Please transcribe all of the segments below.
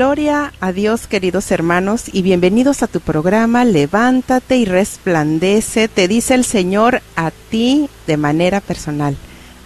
Gloria a Dios, queridos hermanos, y bienvenidos a tu programa Levántate y resplandece, te dice el Señor a ti de manera personal.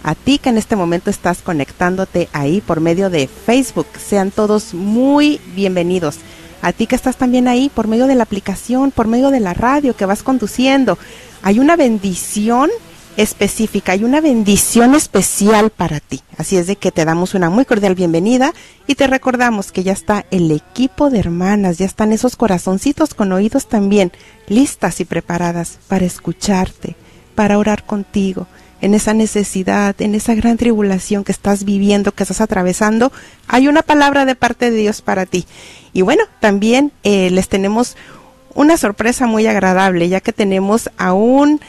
A ti que en este momento estás conectándote ahí por medio de Facebook, sean todos muy bienvenidos. A ti que estás también ahí por medio de la aplicación, por medio de la radio que vas conduciendo. Hay una bendición específica, hay una bendición especial para ti. Así es de que te damos una muy cordial bienvenida y te recordamos que ya está el equipo de hermanas, ya están esos corazoncitos con oídos también listas y preparadas para escucharte, para orar contigo en esa necesidad, en esa gran tribulación que estás viviendo, que estás atravesando, hay una palabra de parte de Dios para ti. Y bueno, también eh, les tenemos una sorpresa muy agradable, ya que tenemos a un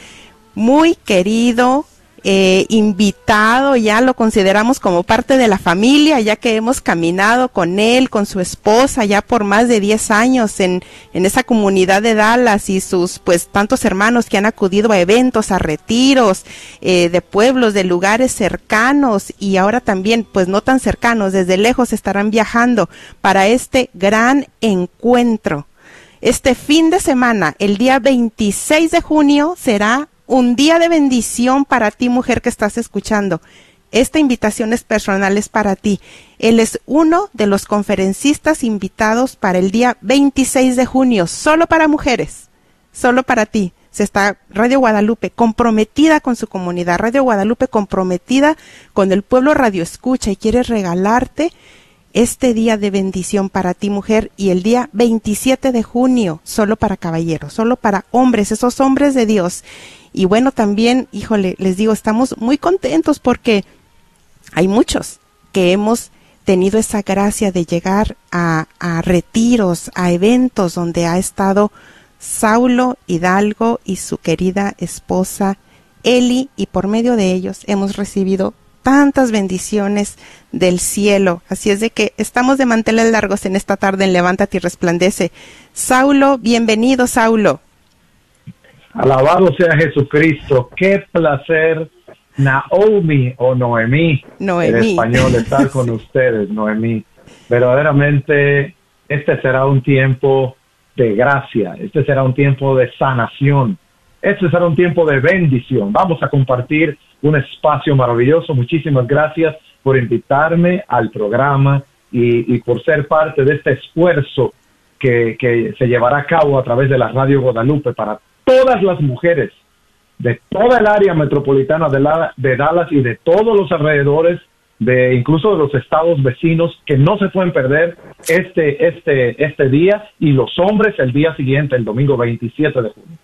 muy querido, eh, invitado, ya lo consideramos como parte de la familia, ya que hemos caminado con él, con su esposa, ya por más de 10 años en, en esa comunidad de Dallas y sus pues tantos hermanos que han acudido a eventos, a retiros eh, de pueblos, de lugares cercanos y ahora también pues no tan cercanos, desde lejos estarán viajando para este gran encuentro. Este fin de semana, el día 26 de junio, será un día de bendición para ti, mujer que estás escuchando. Esta invitación es personal, es para ti. Él es uno de los conferencistas invitados para el día 26 de junio, solo para mujeres, solo para ti. Se está Radio Guadalupe comprometida con su comunidad, Radio Guadalupe comprometida con el pueblo Radio Escucha y quiere regalarte este día de bendición para ti mujer y el día 27 de junio solo para caballeros, solo para hombres, esos hombres de Dios. Y bueno, también, híjole, les digo, estamos muy contentos porque hay muchos que hemos tenido esa gracia de llegar a, a retiros, a eventos donde ha estado Saulo Hidalgo y su querida esposa Eli y por medio de ellos hemos recibido tantas bendiciones del cielo. Así es de que estamos de manteles largos en esta tarde en Levántate y Resplandece. Saulo, bienvenido, Saulo. Alabado sea Jesucristo. Qué placer, Naomi o Noemí, Noemí. en español, estar con ustedes, Noemí. Verdaderamente, este será un tiempo de gracia, este será un tiempo de sanación, este será un tiempo de bendición. Vamos a compartir un espacio maravilloso. Muchísimas gracias por invitarme al programa y, y por ser parte de este esfuerzo que, que se llevará a cabo a través de la Radio Guadalupe para todas las mujeres de toda el área metropolitana de, la, de Dallas y de todos los alrededores, de incluso de los estados vecinos, que no se pueden perder este, este, este día y los hombres el día siguiente, el domingo 27 de junio.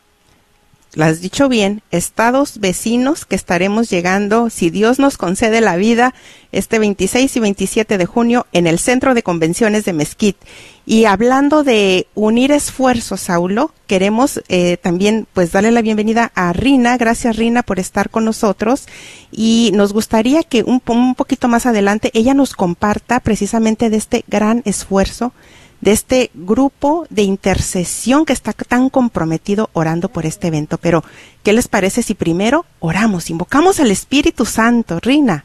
Lo has dicho bien, estados vecinos que estaremos llegando, si Dios nos concede la vida, este 26 y 27 de junio en el Centro de Convenciones de Mesquite. Y hablando de unir esfuerzos, Saulo, queremos eh, también pues darle la bienvenida a Rina. Gracias Rina por estar con nosotros. Y nos gustaría que un, un poquito más adelante ella nos comparta precisamente de este gran esfuerzo de este grupo de intercesión que está tan comprometido orando por este evento. Pero, ¿qué les parece si primero oramos, invocamos al Espíritu Santo? Rina.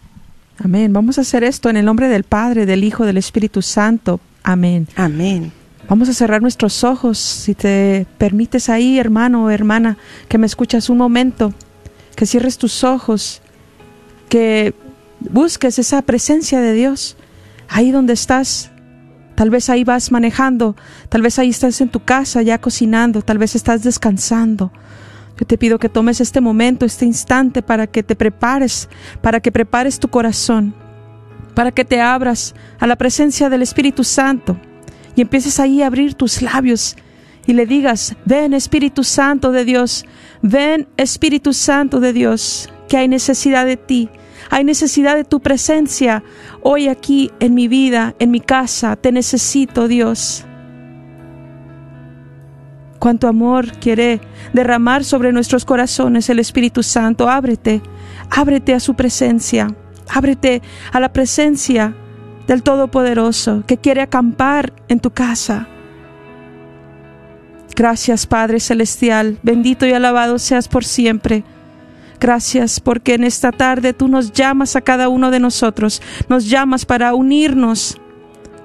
Amén. Vamos a hacer esto en el nombre del Padre, del Hijo, del Espíritu Santo. Amén. Amén. Vamos a cerrar nuestros ojos, si te permites ahí, hermano o hermana, que me escuchas un momento, que cierres tus ojos, que busques esa presencia de Dios. ahí donde estás. Tal vez ahí vas manejando, tal vez ahí estás en tu casa ya cocinando, tal vez estás descansando. Yo te pido que tomes este momento, este instante para que te prepares, para que prepares tu corazón, para que te abras a la presencia del Espíritu Santo y empieces ahí a abrir tus labios y le digas, ven Espíritu Santo de Dios, ven Espíritu Santo de Dios, que hay necesidad de ti, hay necesidad de tu presencia hoy aquí en mi vida, en mi casa. Te necesito, Dios. Cuánto amor quiere derramar sobre nuestros corazones el Espíritu Santo. Ábrete, ábrete a su presencia, ábrete a la presencia del Todopoderoso que quiere acampar en tu casa. Gracias Padre Celestial, bendito y alabado seas por siempre. Gracias porque en esta tarde tú nos llamas a cada uno de nosotros, nos llamas para unirnos,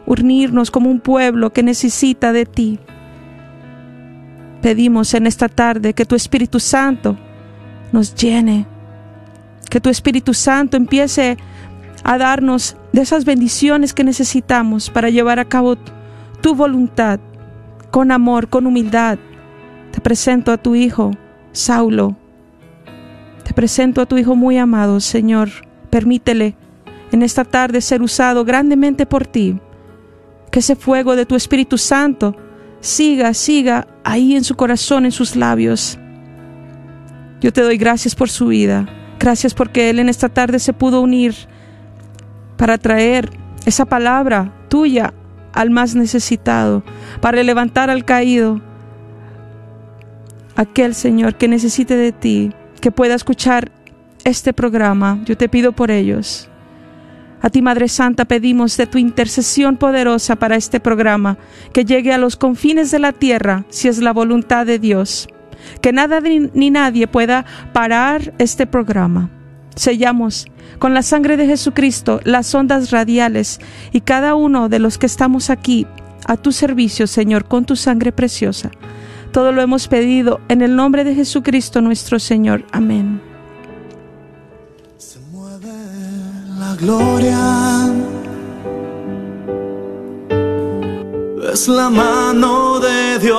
unirnos como un pueblo que necesita de ti. Pedimos en esta tarde que tu Espíritu Santo nos llene, que tu Espíritu Santo empiece a darnos de esas bendiciones que necesitamos para llevar a cabo tu voluntad con amor, con humildad. Te presento a tu Hijo, Saulo presento a tu Hijo muy amado, Señor. Permítele en esta tarde ser usado grandemente por ti. Que ese fuego de tu Espíritu Santo siga, siga ahí en su corazón, en sus labios. Yo te doy gracias por su vida. Gracias porque Él en esta tarde se pudo unir para traer esa palabra tuya al más necesitado, para levantar al caído, aquel Señor que necesite de ti que pueda escuchar este programa. Yo te pido por ellos. A ti, Madre Santa, pedimos de tu intercesión poderosa para este programa, que llegue a los confines de la tierra, si es la voluntad de Dios. Que nada ni nadie pueda parar este programa. Sellamos con la sangre de Jesucristo las ondas radiales y cada uno de los que estamos aquí a tu servicio, Señor, con tu sangre preciosa. Todo lo hemos pedido en el nombre de Jesucristo nuestro Señor. Amén. Se mueve la gloria. Es la mano de Dios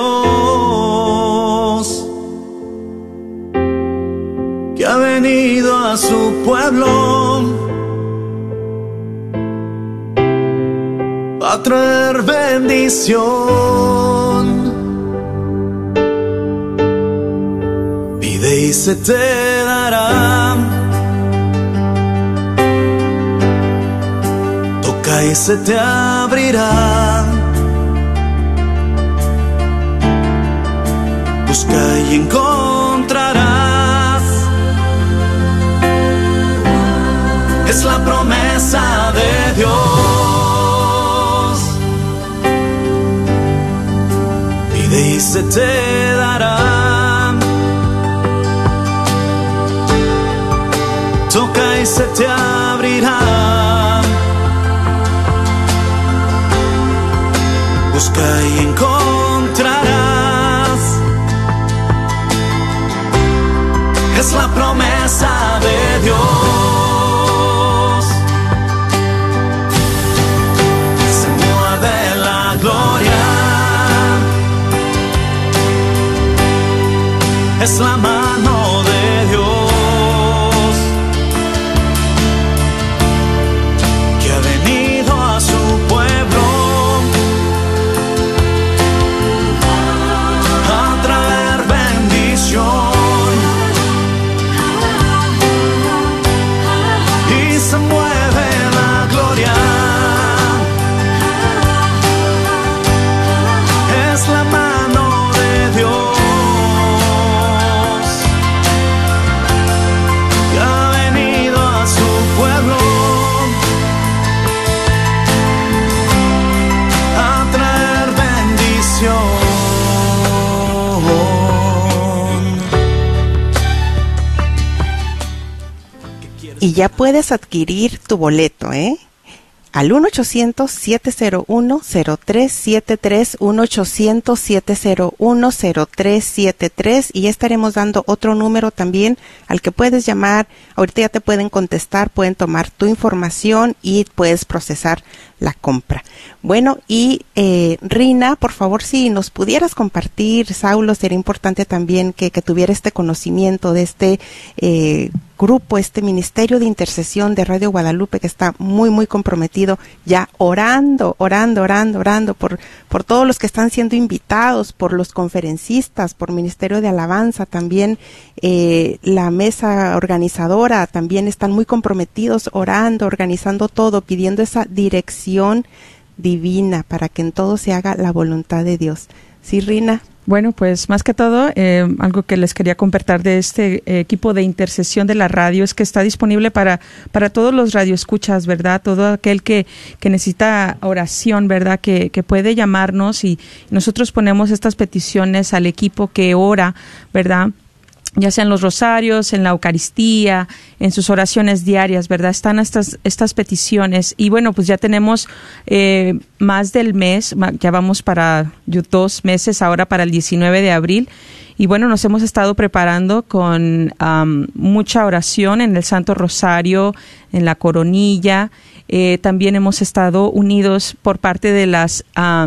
que ha venido a su pueblo a traer bendición. Se te dará. Toca y se te abrirá. Busca y encontrarás. Es la promesa de Dios. Pide y se te te abrirá. Busca y encontrarás. Es la promesa de Dios. Se mueve la gloria. Es la ya puedes adquirir tu boleto, ¿eh? Al 1-800-701-0373, 1-800-701-0373 y ya estaremos dando otro número también al que puedes llamar. Ahorita ya te pueden contestar, pueden tomar tu información y puedes procesar la compra. Bueno, y eh, Rina, por favor, si nos pudieras compartir, Saulo, sería importante también que, que tuviera este conocimiento de este eh, grupo, este ministerio de intercesión de Radio Guadalupe que está muy, muy comprometido, ya orando, orando, orando, orando por, por todos los que están siendo invitados, por los conferencistas, por Ministerio de Alabanza, también eh, la mesa organizadora, también están muy comprometidos orando, organizando todo, pidiendo esa dirección divina para que en todo se haga la voluntad de Dios. Sí, Rina. Bueno, pues más que todo, eh, algo que les quería compartir de este eh, equipo de intercesión de la radio es que está disponible para, para todos los radioescuchas, ¿verdad? Todo aquel que, que necesita oración, ¿verdad? Que, que puede llamarnos y nosotros ponemos estas peticiones al equipo que ora, ¿verdad? Ya sean los rosarios, en la Eucaristía, en sus oraciones diarias, ¿verdad? Están estas, estas peticiones. Y bueno, pues ya tenemos eh, más del mes, ya vamos para dos meses ahora para el 19 de abril. Y bueno, nos hemos estado preparando con mucha oración en el Santo Rosario, en la coronilla. Eh, también hemos estado unidos por parte de las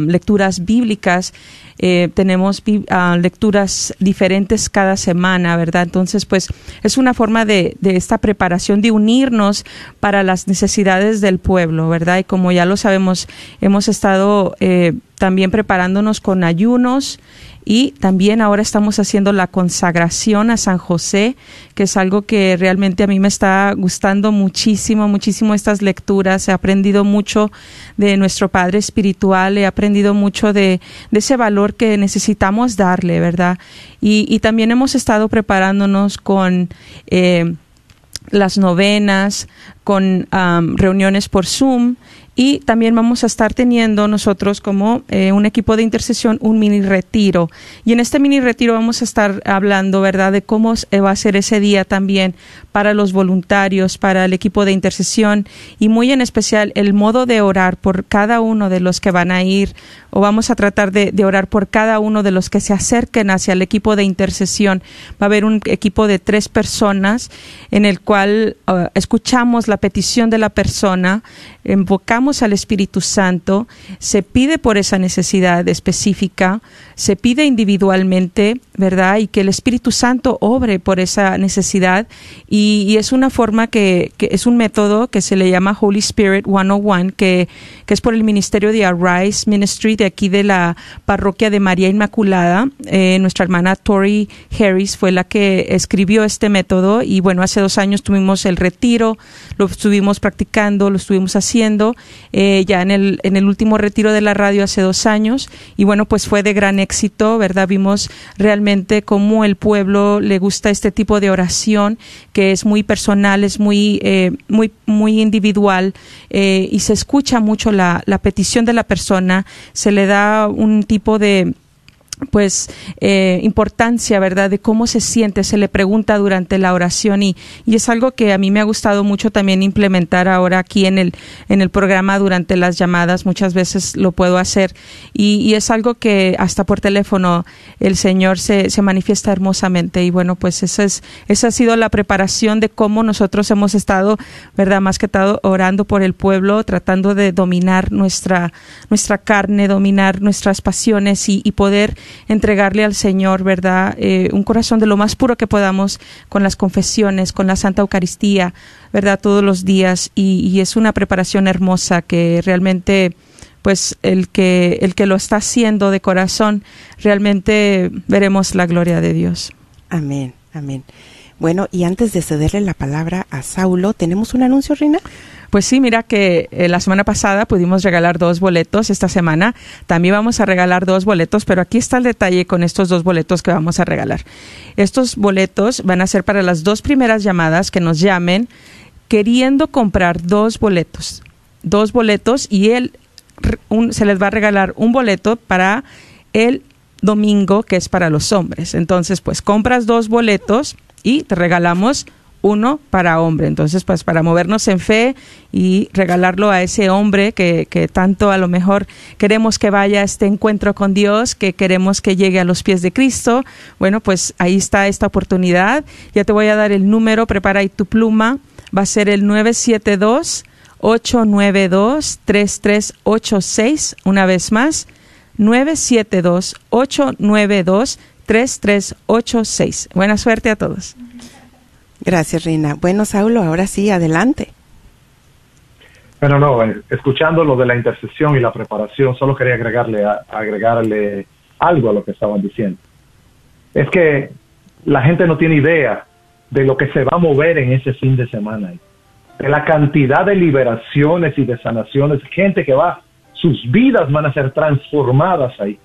lecturas bíblicas eh, tenemos uh, lecturas diferentes cada semana, ¿verdad? Entonces, pues es una forma de, de, esta preparación de unirnos para las necesidades del pueblo, ¿verdad? Y como ya lo sabemos, hemos estado eh, también preparándonos con ayunos y también ahora estamos haciendo la consagración a San José, que es algo que realmente a mí me está gustando muchísimo, muchísimo estas lecturas. He aprendido mucho de nuestro Padre Espiritual, he aprendido mucho de, ese valor que necesitamos darle, ¿verdad? Y, y también hemos estado preparándonos con... Eh, las novenas, con reuniones por Zoom y también vamos a estar teniendo nosotros como eh, un equipo de intercesión un mini retiro. Y en este mini retiro vamos a estar hablando, ¿verdad?, de cómo va a ser ese día también para los voluntarios, para el equipo de intercesión y muy en especial el modo de orar por cada uno de los que van a ir o vamos a tratar de, orar por cada uno de los que se acerquen hacia el equipo de intercesión. Va a haber un equipo de tres personas en el cual uh, escuchamos la petición de la persona, invocamos al Espíritu Santo, se pide por esa necesidad específica, se pide individualmente, ¿verdad? Y que el Espíritu Santo obre por esa necesidad. Y, es una forma que, que, es un método que se le llama Holy Spirit 101, que, que es por el ministerio de Arise Ministry de aquí de la parroquia de María Inmaculada. Eh, nuestra hermana Tori Harris fue la que escribió este método. Y bueno, hace dos años tuvimos el retiro, lo estuvimos practicando, lo estuvimos haciendo, eh, ya en el, en el último retiro de la radio hace dos años. Y bueno, pues fue de gran éxito, ¿verdad? Vimos realmente cómo el pueblo le gusta este tipo de oración, que es muy personal, es muy, eh, muy, muy individual eh, y se escucha mucho la, la petición de la persona, se le da un tipo de pues eh, importancia, ¿verdad? De cómo se siente, se le pregunta durante la oración y, y, es algo que a mí me ha gustado mucho también implementar ahora aquí en el, en el programa durante las llamadas, muchas veces lo puedo hacer y, y es algo que hasta por teléfono el Señor se, se manifiesta hermosamente y bueno, pues esa, es, esa ha sido la preparación de cómo nosotros hemos estado, ¿verdad? Más que todo orando por el pueblo, tratando de dominar nuestra, nuestra carne, dominar nuestras pasiones y, y poder entregarle al Señor, ¿verdad? Eh, un corazón de lo más puro que podamos con las confesiones, con la Santa Eucaristía, ¿verdad? Todos los días y, es una preparación hermosa que realmente pues el que el que lo está haciendo de corazón realmente veremos la gloria de Dios. Amén, amén. Bueno, y antes de cederle la palabra a Saulo, ¿tenemos un anuncio, Reina? Pues sí, mira que eh, la semana pasada pudimos regalar dos boletos, esta semana también vamos a regalar dos boletos, pero aquí está el detalle con estos dos boletos que vamos a regalar. Estos boletos van a ser para las dos primeras llamadas que nos llamen queriendo comprar dos boletos, dos boletos y él se les va a regalar un boleto para el domingo que es para los hombres. Entonces, pues compras dos boletos y te regalamos uno para hombre. Entonces, pues para movernos en fe y regalarlo a ese hombre que, que, tanto a lo mejor queremos que vaya a este encuentro con Dios, que queremos que llegue a los pies de Cristo. Bueno, pues ahí está esta oportunidad. Ya te voy a dar el número, prepara ahí tu pluma. Va a ser el 972 972-3386. Una vez más, 972-892-3386. Buena suerte a todos. Gracias, Rina. Bueno, Saulo, ahora sí, adelante. Pero no, eh, escuchando lo de la intercesión y la preparación, solo quería agregarle, agregarle algo a lo que estaban diciendo. Es que la gente no tiene idea de lo que se va a mover en ese fin de semana. De la cantidad de liberaciones y de sanaciones, gente que va, sus vidas van a ser transformadas ahí.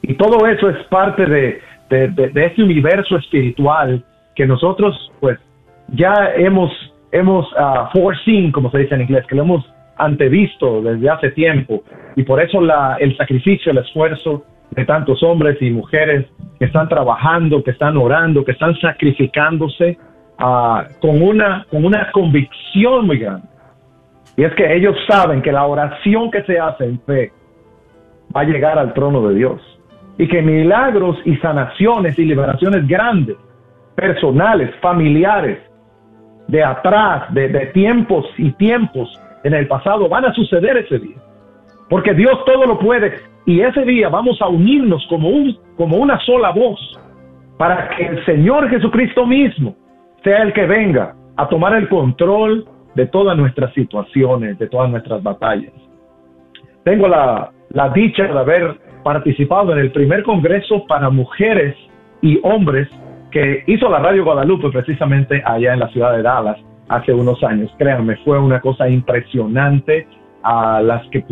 Y todo eso es parte de, de, de, ese universo espiritual que nosotros, pues, ya hemos, hemos uh, foreseen, como se dice en inglés, que lo hemos antevisto desde hace tiempo. Y por eso la, el sacrificio, el esfuerzo de tantos hombres y mujeres que están trabajando, que están orando, que están sacrificándose uh, con, una, con una convicción muy grande. Y es que ellos saben que la oración que se hace en fe va a llegar al trono de Dios. Y que milagros y sanaciones y liberaciones grandes, personales, familiares, de atrás, de, de tiempos y tiempos en el pasado, van a suceder ese día. Porque Dios todo lo puede y ese día vamos a unirnos como, un, como una sola voz para que el Señor Jesucristo mismo sea el que venga a tomar el control de todas nuestras situaciones, de todas nuestras batallas. Tengo la, la dicha de haber participado en el primer Congreso para Mujeres y Hombres que hizo la Radio Guadalupe precisamente allá en la ciudad de Dallas hace unos años. Créanme, fue una cosa impresionante. A las que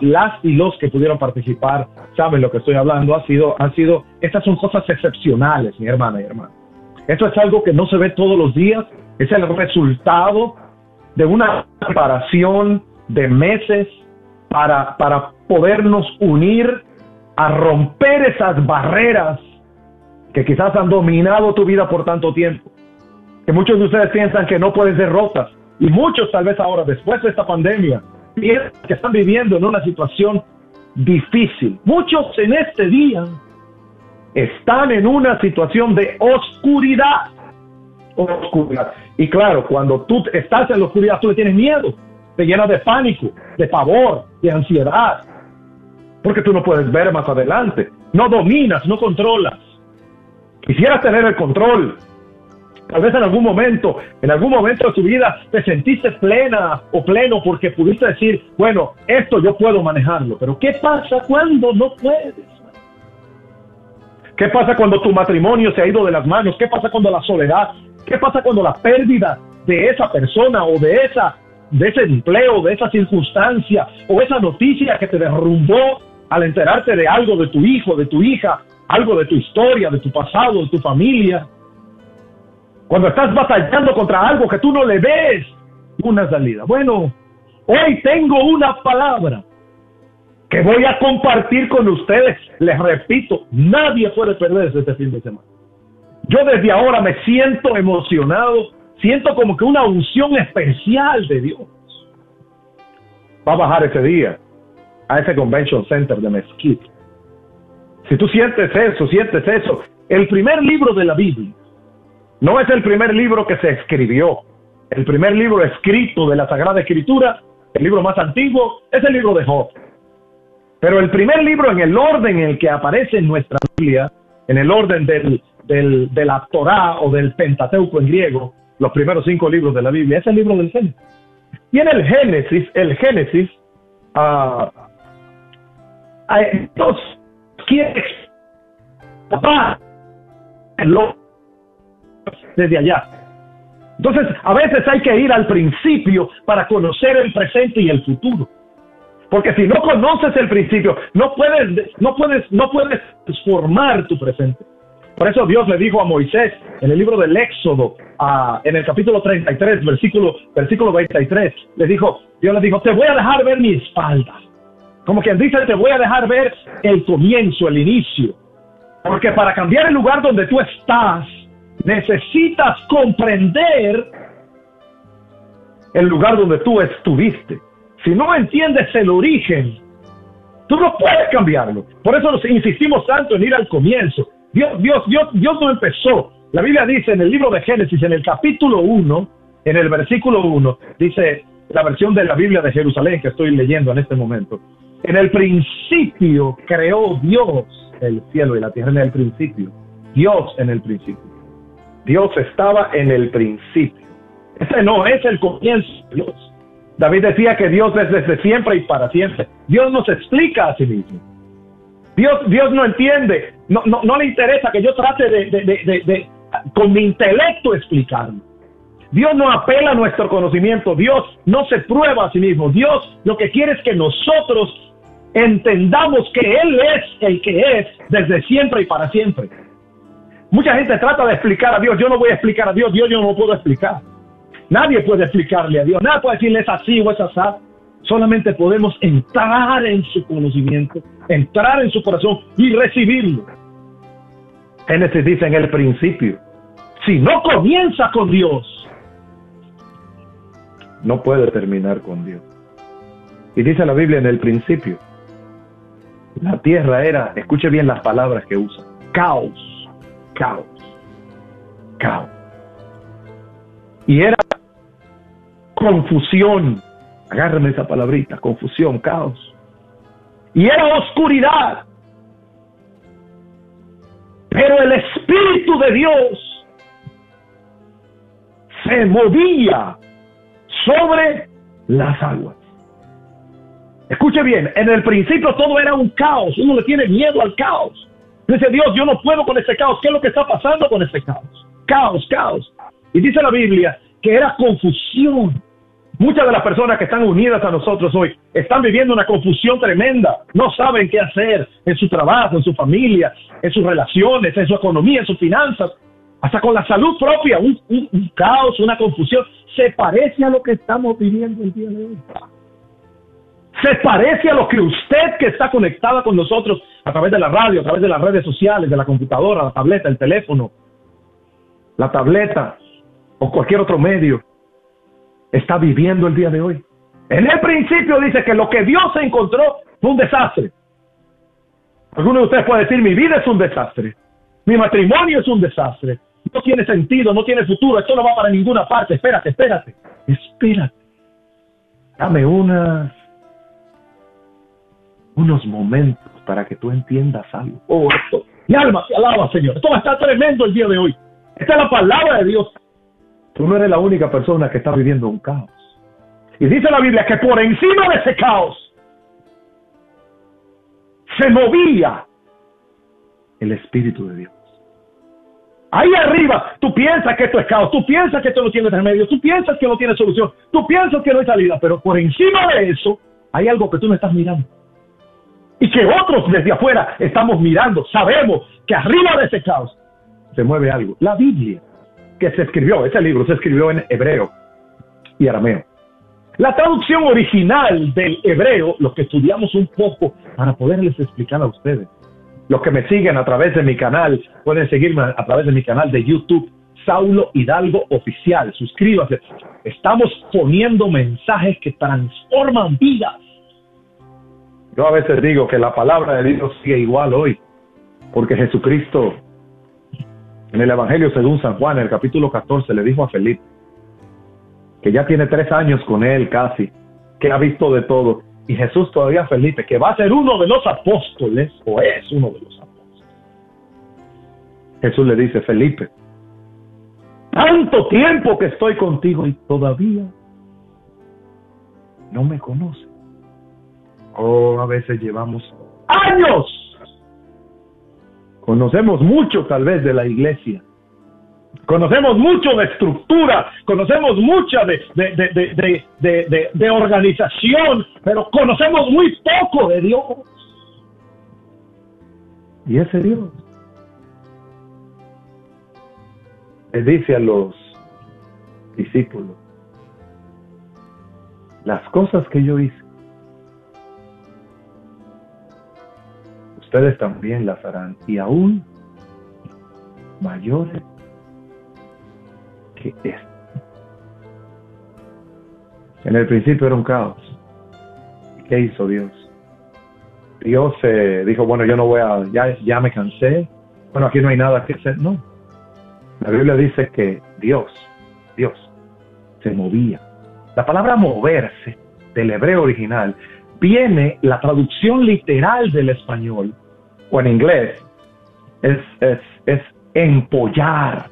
las y los que pudieron participar saben lo que estoy hablando. Ha sido han sido estas son cosas excepcionales mi hermana y hermano. Esto es algo que no se ve todos los días. Es el resultado de una preparación de meses para para podernos unir a romper esas barreras que quizás han dominado tu vida por tanto tiempo que muchos de ustedes piensan que no pueden ser rotas y muchos tal vez ahora después de esta pandemia que están viviendo en una situación difícil. Muchos en este día están en una situación de oscuridad. Oscuridad. Y claro, cuando tú estás en la oscuridad, tú le tienes miedo, te llenas de pánico, de pavor, de ansiedad, porque tú no puedes ver más adelante. No dominas, no controlas. Quisieras tener el control, Tal vez en algún momento, en algún momento de tu vida te sentiste plena o pleno porque pudiste decir, bueno, esto yo puedo manejarlo, pero ¿qué pasa cuando no puedes? ¿Qué pasa cuando tu matrimonio se ha ido de las manos? ¿Qué pasa cuando la soledad? ¿Qué pasa cuando la pérdida de esa persona o de esa de ese empleo, de esa circunstancia o esa noticia que te derrumbó al enterarte de algo de tu hijo, de tu hija, algo de tu historia, de tu pasado, de tu familia? Cuando estás batallando contra algo que tú no le ves una salida. Bueno, hoy tengo una palabra que voy a compartir con ustedes. Les repito, nadie puede perderse este fin de semana. Yo desde ahora me siento emocionado, siento como que una unción especial de Dios va a bajar ese día a ese convention center de Mesquite. Si tú sientes eso, sientes eso, el primer libro de la Biblia no es el primer libro que se escribió. El primer libro escrito de la Sagrada Escritura, el libro más antiguo, es el libro de Job. Pero el primer libro en el orden en el que aparece en nuestra Biblia, en el orden del, de la Torá o del Pentateuco en griego, los primeros cinco libros de la Biblia, es el libro del Génesis. Y en el Génesis, el Génesis, uh, quiere lo desde allá. Entonces, a veces hay que ir al principio para conocer el presente y el futuro. Porque si no conoces el principio, no puedes, no puedes, no puedes formar tu presente. Por eso Dios le dijo a Moisés en el libro del Éxodo, en el capítulo 33, versículo, versículo 23, le dijo, Dios le dijo, te voy a dejar ver mi espalda. Como quien dice, te voy a dejar ver el comienzo, el inicio. Porque para cambiar el lugar donde tú estás, necesitas comprender el lugar donde tú estuviste. Si no entiendes el origen, tú no puedes cambiarlo. Por eso nos insistimos tanto en ir al comienzo. Dios, Dios, Dios, Dios no empezó. La Biblia dice en el libro de Génesis, en el capítulo 1, en el versículo 1, dice, la versión de la Biblia de Jerusalén que estoy leyendo en este momento. En el principio creó Dios el cielo y la tierra en el principio. Dios en el principio. Dios estaba en el principio. Ese no es el comienzo de Dios. David decía que Dios es desde siempre y para siempre. Dios nos explica a sí mismo. Dios, Dios no entiende, no, no, no le interesa que yo trate de, de, de, de, con mi intelecto explicarlo. Dios no apela a nuestro conocimiento, Dios no se prueba a sí mismo. Dios lo que quiere es que nosotros entendamos que Él es el que es desde siempre y para siempre. Mucha gente trata de explicar a Dios, yo no voy a explicar a Dios, Dios yo no puedo explicar. Nadie puede explicarle a Dios, nada puede decirle es así o es así. Solamente podemos entrar en su conocimiento, entrar en su corazón y recibirlo. Génesis dice en el principio, si no comienza con Dios, no puede terminar con Dios. Y dice la Biblia en el principio, la tierra era, escuche bien las palabras que usa, caos, caos, caos. Y era confusión. Agárreme esa palabrita, confusión, caos. Y era oscuridad. Pero el Espíritu de Dios se movía sobre las aguas. Escuche bien, en el principio todo era un caos, uno le tiene miedo al caos. Dice Dios, yo no puedo con este caos, ¿qué es lo que está pasando con este caos? Caos, caos. Y dice la Biblia que era confusión. Muchas de las personas que están unidas a nosotros hoy están viviendo una confusión tremenda. No saben qué hacer en su trabajo, en su familia, en sus relaciones, en su economía, en sus finanzas, hasta con la salud propia. Un, un caos, una confusión. Se parece a lo que estamos viviendo el día de hoy. Se parece a lo que usted que está conectada con nosotros a través de la radio, a través de las redes sociales, de la computadora, la tableta, el teléfono, la tableta o cualquier otro medio está viviendo el día de hoy. En el principio dice que lo que Dios encontró fue un desastre. Alguno de ustedes puede decir, mi vida es un desastre, mi matrimonio es un desastre, no tiene sentido, no tiene futuro, esto no va para ninguna parte, espérate, espérate, espérate. Dame una, unos momentos para que tú entiendas algo. Oh, mi alma se alaba, Señor. Esto va a estar tremendo el día de hoy. Esta es la palabra de Dios. Tú no eres la única persona que está viviendo un caos. Y dice la Biblia que por encima de ese caos se movía el Espíritu de Dios. Ahí arriba, tú piensas que esto es caos, tú piensas que esto no tiene remedio, tú piensas que no tiene solución, tú piensas que no hay salida, pero por encima de eso hay algo que tú no estás mirando. Y que otros desde afuera estamos mirando, sabemos que arriba de ese caos se mueve algo. La Biblia que se escribió, ese libro se escribió en hebreo y arameo. La traducción original del hebreo, lo que estudiamos un poco para poderles explicar a ustedes. Los que me siguen a través de mi canal, pueden seguirme a través de mi canal de YouTube, Saulo Hidalgo Oficial. Suscríbase. Estamos poniendo mensajes que transforman vidas. Yo a veces digo que la palabra de Dios sigue igual hoy, porque Jesucristo en el Evangelio según San Juan, en el capítulo 14, le dijo a Felipe, que ya tiene tres años con él casi, que ha visto de todo. Y Jesús todavía Felipe, que va a ser uno de los apóstoles, o es uno de los apóstoles. Jesús le dice, Felipe, tanto tiempo que estoy contigo y todavía no me conoces. Oh, a veces llevamos años Conocemos mucho tal vez de la iglesia. Conocemos mucho de estructura, conocemos mucha de, de, de, de, organización, pero conocemos muy poco de Dios. Y ese Dios le dice a los discípulos, las cosas que yo hice, ustedes también las harán y aún mayores que esto. En el principio era un caos. ¿Qué hizo Dios? Dios eh, dijo, bueno, yo no voy a, ya, ya me cansé, bueno, aquí no hay nada que hacer. No. La Biblia dice que Dios, Dios, se movía. La palabra moverse del hebreo original viene la traducción literal del español o en inglés es, es, es empollar.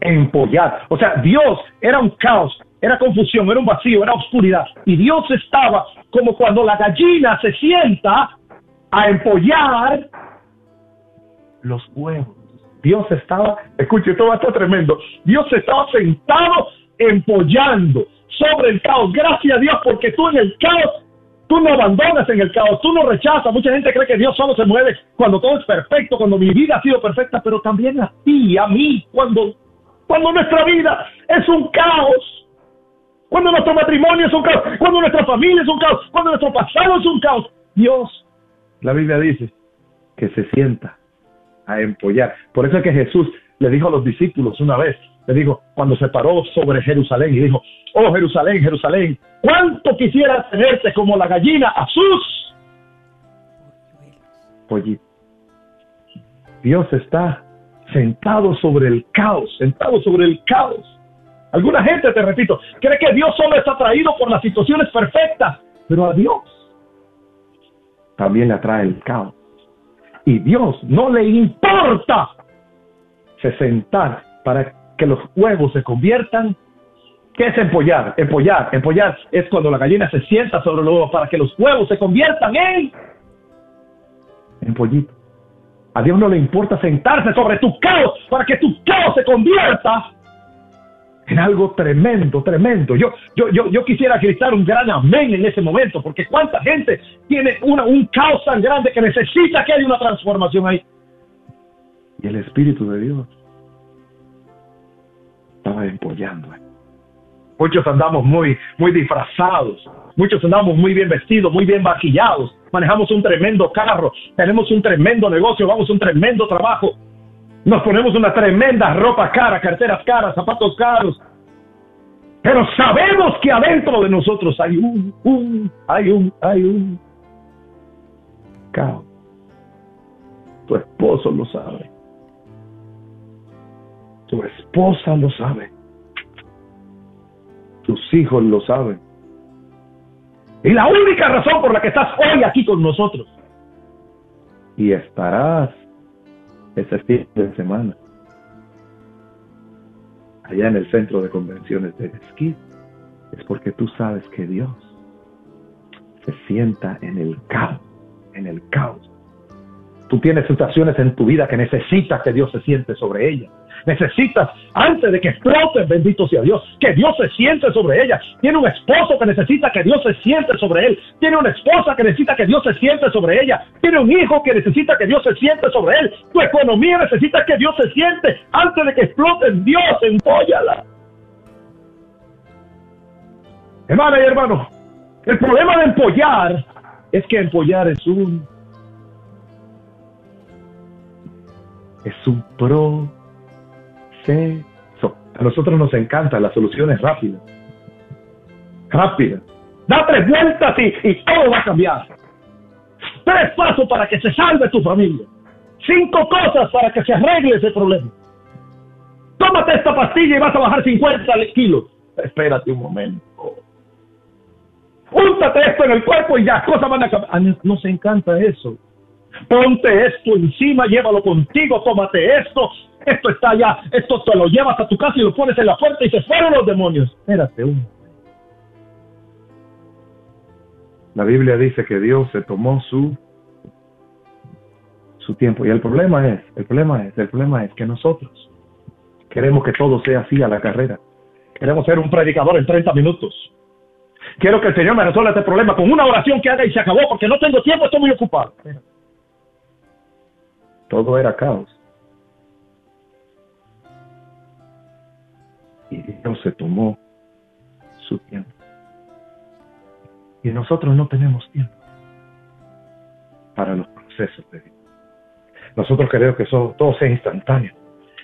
Empollar. O sea, Dios era un caos, era confusión, era un vacío, era oscuridad. Y Dios estaba como cuando la gallina se sienta a empollar los huevos. Dios estaba, escuche, esto a estar tremendo. Dios estaba sentado empollando sobre el caos. Gracias a Dios porque tú en el caos, tú no abandonas en el caos, tú no rechazas. Mucha gente cree que Dios solo se mueve cuando todo es perfecto, cuando mi vida ha sido perfecta, pero también a ti, a mí, cuando, cuando nuestra vida es un caos. Cuando nuestro matrimonio es un caos, cuando nuestra familia es un caos, cuando nuestro pasado es un caos. Dios, la Biblia dice, que se sienta a empollar. Por eso es que Jesús le dijo a los discípulos una vez, le dijo, cuando se paró sobre Jerusalén y dijo, oh Jerusalén, Jerusalén, ¿cuánto quisiera tenerte como la gallina a sus pollitos? Dios está sentado sobre el caos, sentado sobre el caos. Alguna gente, te repito, cree que Dios solo está atraído por las situaciones perfectas, pero a Dios también le atrae el caos. Y Dios no le importa se sentar para que los huevos se conviertan. ¿Qué es empollar? Empollar, empollar es cuando la gallina se sienta sobre los huevos para que los huevos se conviertan en, en pollito. A Dios no le importa sentarse sobre tu caos para que tu caos se convierta en algo tremendo, tremendo. Yo, yo, yo, yo quisiera gritar un gran amén en ese momento, porque cuánta gente tiene una, un caos tan grande que necesita que haya una transformación ahí. Y el Espíritu de Dios estaba empollando. Muchos andamos muy, muy disfrazados, muchos andamos muy bien vestidos, muy bien maquillados, manejamos un tremendo carro, tenemos un tremendo negocio, vamos a un tremendo trabajo, nos ponemos una tremenda ropa cara, carteras caras, zapatos caros. Pero sabemos que adentro de nosotros hay un, un, hay un, hay un caos. Tu esposo lo sabe. Tu esposa lo sabe. Tus hijos lo saben. Y la única razón por la que estás hoy aquí con nosotros. Y estarás ese fin de semana allá en el centro de convenciones de Esquí es porque tú sabes que Dios se sienta en el caos, en el caos. Tú tienes situaciones en tu vida que necesitas que Dios se siente sobre ellas. Necesitas, antes de que exploten, bendito sea Dios, que Dios se siente sobre ella. Tiene un esposo que necesita que Dios se siente sobre él. Tiene una esposa que necesita que Dios se siente sobre ella. Tiene un hijo que necesita que Dios se siente sobre él. Tu economía necesita que Dios se siente. Antes de que exploten, Dios empóllala. Hermana y hermano, el problema de empollar es que empollar es un es un pro a nosotros nos encantan las soluciones rápidas. Rápidas. Da tres vueltas y, y todo va a cambiar. Tres pasos para que se salve tu familia. Cinco cosas para que se arregle ese problema. Tómate esta pastilla y vas a bajar 50 kilos. Espérate un momento. Úntate esto en el cuerpo y ya cosas van a cambiar. Ah, nos encanta eso. Ponte esto encima, llévalo contigo, tómate esto, esto está allá, esto te lo llevas a tu casa y lo pones en la puerta y se fueron los demonios. Espérate un La Biblia dice que Dios se tomó su su tiempo y el problema es, el problema es, el problema es que nosotros queremos que todo sea así a la carrera. Queremos ser un predicador en 30 minutos. Quiero que el Señor me resuelva este problema con una oración que haga y se acabó porque no tengo tiempo, estoy muy ocupado. Todo era caos. Y Dios se tomó su tiempo. Y nosotros no tenemos tiempo para los procesos de Dios. Nosotros queremos que eso, todo sea instantáneo.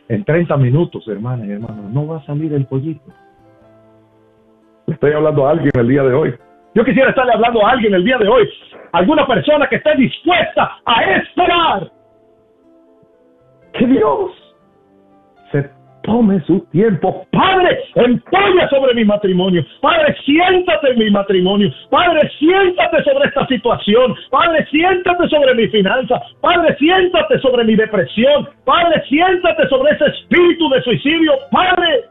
En 30 minutos, hermana y hermano, no va a salir el pollito. Estoy hablando a alguien el día de hoy. Yo quisiera estarle hablando a alguien el día de hoy. Alguna persona que esté dispuesta a esperar que Dios se tome su tiempo. Padre, empolla sobre mi matrimonio. Padre, siéntate en mi matrimonio. Padre, siéntate sobre esta situación. Padre, siéntate sobre mi finanza. Padre, siéntate sobre mi depresión. Padre, siéntate sobre ese espíritu de suicidio. Padre,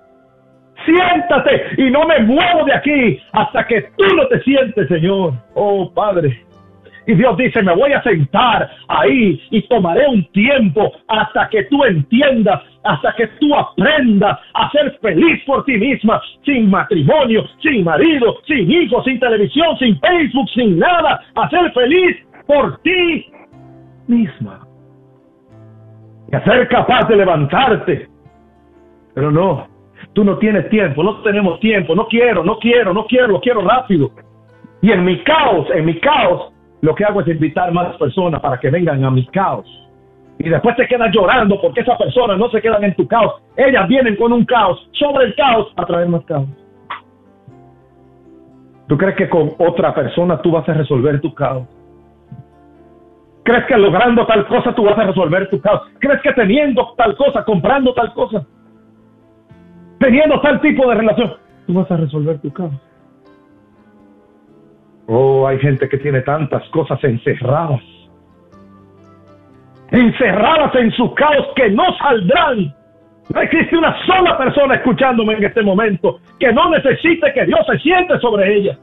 siéntate y no me muevo de aquí hasta que tú no te sientes, Señor. Oh, Padre. Y Dios dice, me voy a sentar ahí y tomaré un tiempo hasta que tú entiendas, hasta que tú aprendas a ser feliz por ti misma, sin matrimonio, sin marido, sin hijos, sin televisión, sin Facebook, sin nada, a ser feliz por ti misma. Y a ser capaz de levantarte. Pero no, tú no tienes tiempo, no tenemos tiempo, no quiero, no quiero, no quiero, lo quiero rápido. Y en mi caos, en mi caos, lo que hago es invitar más personas para que vengan a mi caos. Y después te quedas llorando porque esas personas no se quedan en tu caos. Ellas vienen con un caos sobre el caos a traer más caos. ¿Tú crees que con otra persona tú vas a resolver tu caos? ¿Crees que logrando tal cosa tú vas a resolver tu caos? ¿Crees que teniendo tal cosa, comprando tal cosa, teniendo tal tipo de relación, tú vas a resolver tu caos? Oh, hay gente que tiene tantas cosas encerradas. Encerradas en su caos que no saldrán. No existe una sola persona escuchándome en este momento que no necesite que Dios se siente sobre ella.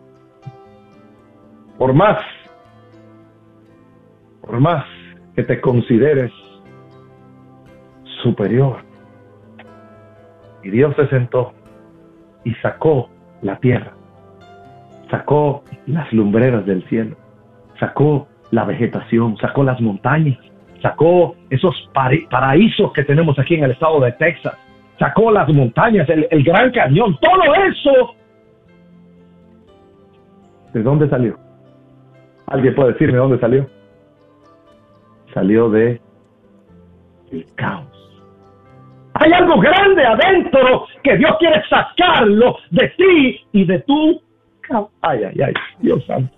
Por más, por más que te consideres superior. Y Dios se sentó y sacó la tierra sacó las lumbreras del cielo, sacó la vegetación, sacó las montañas, sacó esos paraísos que tenemos aquí en el estado de Texas, sacó las montañas, el, el Gran Cañón, todo eso. ¿De dónde salió? ¿Alguien puede decirme dónde salió? Salió de el caos. Hay algo grande adentro que Dios quiere sacarlo de ti y de tu Ay, ay, ay, Dios santo.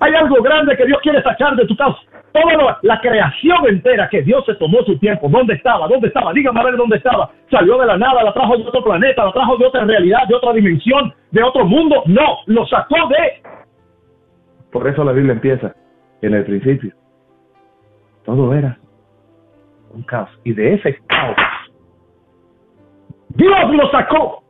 Hay algo grande que Dios quiere sacar de tu casa. Toda la creación entera que Dios se tomó su tiempo. ¿Dónde estaba? ¿Dónde estaba? Dígame a ver dónde estaba. Salió de la nada, la trajo de otro planeta, la trajo de otra realidad, de otra dimensión, de otro mundo. No, lo sacó de. Por eso la Biblia empieza en el principio. Todo era un caos. Y de ese caos, Dios lo sacó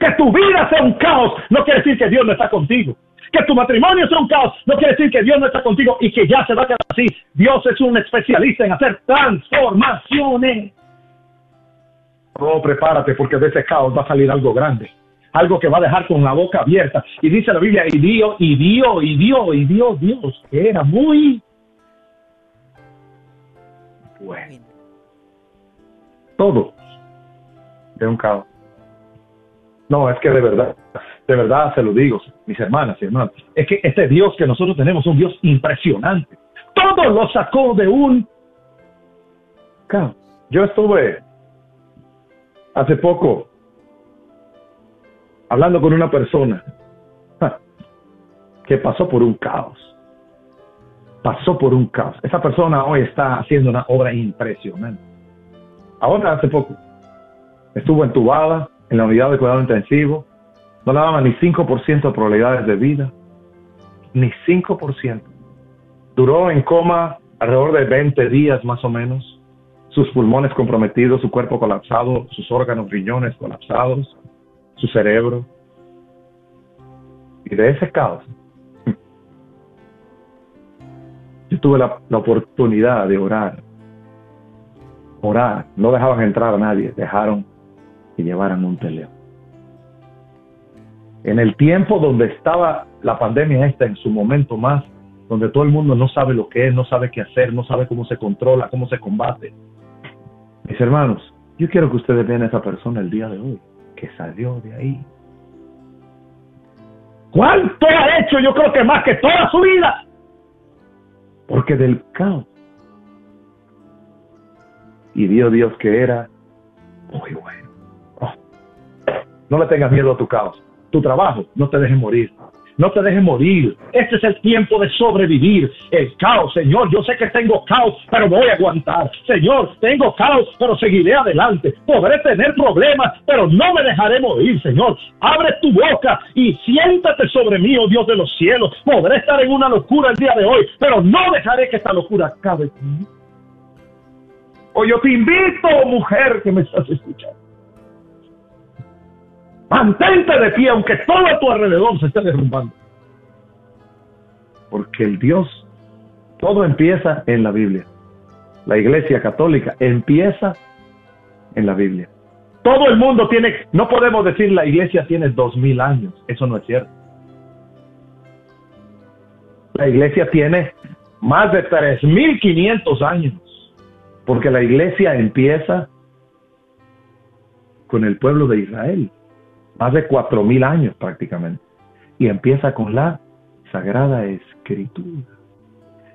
que tu vida sea un caos no quiere decir que Dios no está contigo. Que tu matrimonio sea un caos no quiere decir que Dios no está contigo y que ya se va a quedar así. Dios es un especialista en hacer transformaciones. Oh, prepárate porque de ese caos va a salir algo grande. Algo que va a dejar con la boca abierta. Y dice la Biblia, y Dios, y Dios, y Dios, y Dios, Dios, que era muy bueno. Todo de un caos. No, es que de verdad, de verdad se lo digo, mis hermanas y hermanos, es que este Dios que nosotros tenemos es un Dios impresionante. Todo lo sacó de un. Yo estuve hace poco hablando con una persona que pasó por un caos. Pasó por un caos. Esa persona hoy está haciendo una obra impresionante. Ahora hace poco estuvo entubada en la unidad de cuidado intensivo, no le daban ni 5% de probabilidades de vida, ni 5%. Duró en coma alrededor de 20 días más o menos, sus pulmones comprometidos, su cuerpo colapsado, sus órganos riñones colapsados, su cerebro. Y de ese caos, yo tuve la, la oportunidad de orar. Orar, no dejaban entrar a nadie, dejaron llevaran un teléfono. En el tiempo donde estaba la pandemia esta, en su momento más, donde todo el mundo no sabe lo que es, no sabe qué hacer, no sabe cómo se controla, cómo se combate. Mis hermanos, yo quiero que ustedes vean a esa persona el día de hoy, que salió de ahí. ¿Cuánto ha hecho? Yo creo que más que toda su vida. Porque del caos. Y vio Dios que era muy bueno. No le tengas miedo a tu caos. Tu trabajo, no te dejes morir. no te dejes morir. Este es el tiempo de sobrevivir. El caos, Señor, yo sé que tengo caos, pero voy a aguantar. Señor, tengo caos, pero seguiré adelante. Podré tener problemas, pero no me dejaré morir, Señor. Abre tu boca y siéntate sobre mí, oh Dios de los cielos. Podré estar en una locura el día de hoy, pero no dejaré que esta locura acabe O yo te invito, mujer que me estás escuchando Mantente de pie aunque todo a tu alrededor se esté derrumbando. Porque el Dios, todo empieza en la Biblia. La iglesia católica empieza en la Biblia. Todo el mundo tiene, no podemos decir la iglesia tiene dos mil años, eso no es cierto. La iglesia tiene más de tres mil quinientos años, porque la iglesia empieza con el pueblo de Israel más de cuatro mil años prácticamente. Y empieza con la Sagrada Escritura.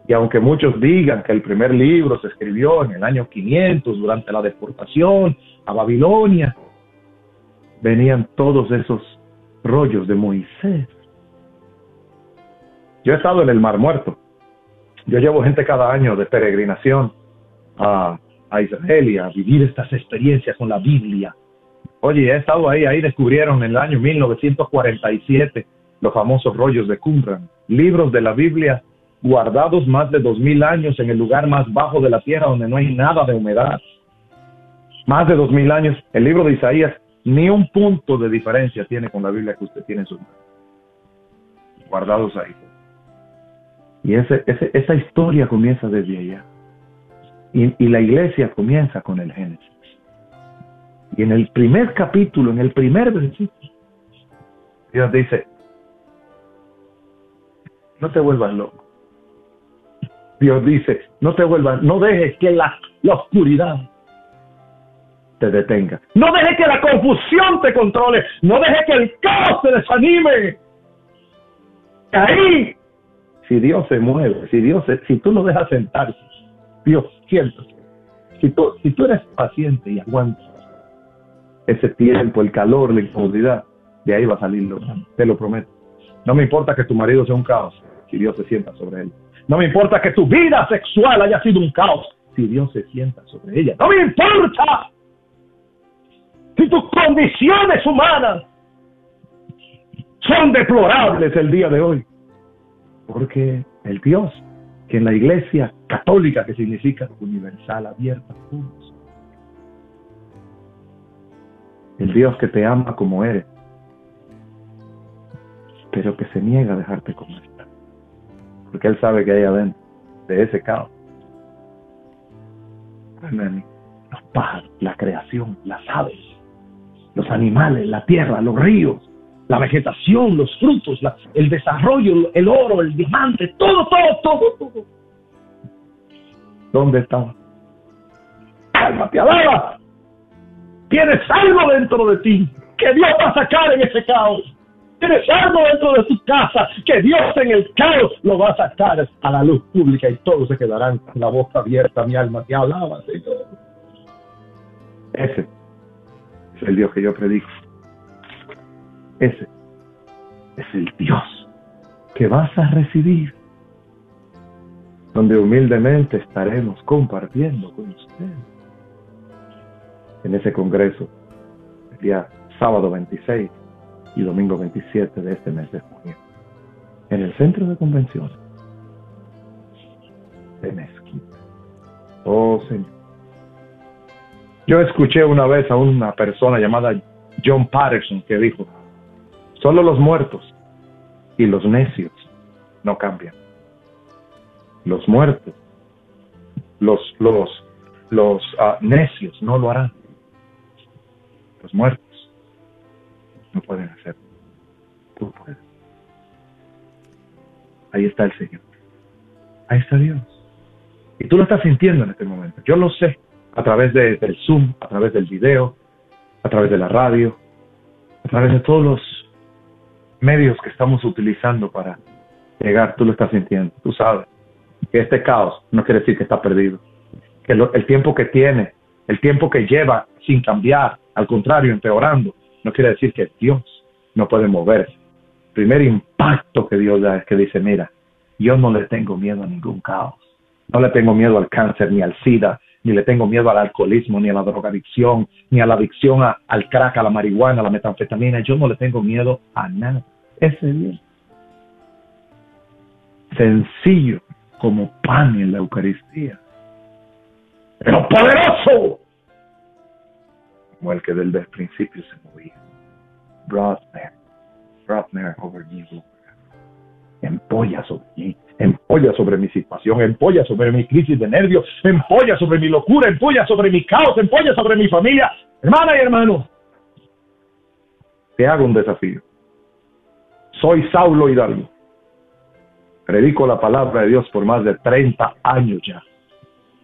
Y aunque muchos digan que el primer libro se escribió en el año 500 durante la deportación a Babilonia, venían todos esos rollos de Moisés. Yo he estado en el Mar Muerto. Yo llevo gente cada año de peregrinación a, a Israel y a vivir estas experiencias con la Biblia Oye, he estado ahí, ahí descubrieron en el año 1947 los famosos rollos de Qumran, libros de la Biblia guardados más de dos mil años en el lugar más bajo de la tierra donde no hay nada de humedad. Más de dos mil años, el libro de Isaías ni un punto de diferencia tiene con la Biblia que usted tiene en su mano. Guardados ahí. Y esa historia comienza desde allá. Y, y la iglesia comienza con el Génesis. Y en el primer capítulo, en el primer versículo, Dios dice, no te vuelvas loco. Dios dice, no te vuelvas, no dejes que la, oscuridad te detenga. No dejes que la confusión te controle. No dejes que el caos te desanime. Ahí, si Dios se mueve, si Dios, si tú lo dejas sentarse, Dios siéntate. Si tú, si tú eres paciente y aguantas, ese tiempo, el calor, la incomodidad, de ahí va a salir lo te lo prometo. No me importa que tu marido sea un caos, si Dios se sienta sobre él. No me importa que tu vida sexual haya sido un caos, si Dios se sienta sobre ella. No me importa si tus condiciones humanas son deplorables el día de hoy. Porque el Dios que en la iglesia católica, que significa universal, abierta, juntos, el Dios que te ama como eres, pero que se niega a dejarte como estás, porque Él sabe que hay adentro de ese caos. Los pájaros, la creación, las aves, los animales, la tierra, los ríos, la vegetación, los frutos, el desarrollo, el oro, el diamante, todo, todo, todo, todo. ¿Dónde estaba? Alma, te alaba. Tienes algo dentro de ti que Dios va a sacar en ese caos. Tienes algo dentro de tu casa que Dios en el caos lo va a sacar a la luz pública y todos se quedarán con la boca abierta. Mi alma te alaba, Señor. Ese es el Dios que yo predico. Ese es el Dios que vas a recibir, donde humildemente estaremos compartiendo con ustedes en ese congreso el día sábado 26 y domingo 27 de este mes de junio, en el centro de convenciones de Mezquita. Oh Señor. Yo escuché una vez a una persona llamada John Patterson que dijo, solo los muertos y los necios no cambian. Los muertos, los, los, los ah, necios no lo harán muertos no pueden hacer. Tú puedes. Ahí está el Señor. Ahí está Dios. Y tú lo estás sintiendo en este momento. Yo lo sé a través de, del Zoom, a través del video, a través de la radio, a través de todos los medios que estamos utilizando para llegar. Tú lo estás sintiendo. Tú sabes que este caos no quiere decir que está perdido. Que el tiempo que tiene, el tiempo que lleva sin cambiar, al contrario, empeorando, no quiere decir que Dios no puede moverse primer impacto que Dios da es que dice, mira, yo no le tengo miedo a ningún caos. No le tengo miedo al cáncer, ni al SIDA, ni le tengo miedo al alcoholismo, ni a la drogadicción, ni a la adicción al crack, a la marihuana, a la metanfetamina. Yo no le tengo miedo a nada. Ese Dios. Sencillo como pan en la Eucaristía. Pero poderoso como el que desde el principio se movía. Brought there, over you, Empolla sobre mí, empolla sobre mi situación, empolla sobre mi crisis de nervios, empolla sobre mi locura, empolla sobre mi caos, empolla sobre mi familia. Hermana y hermano, te hago un desafío. Soy Saulo Hidalgo. Predico la palabra de Dios por más de 30 años ya.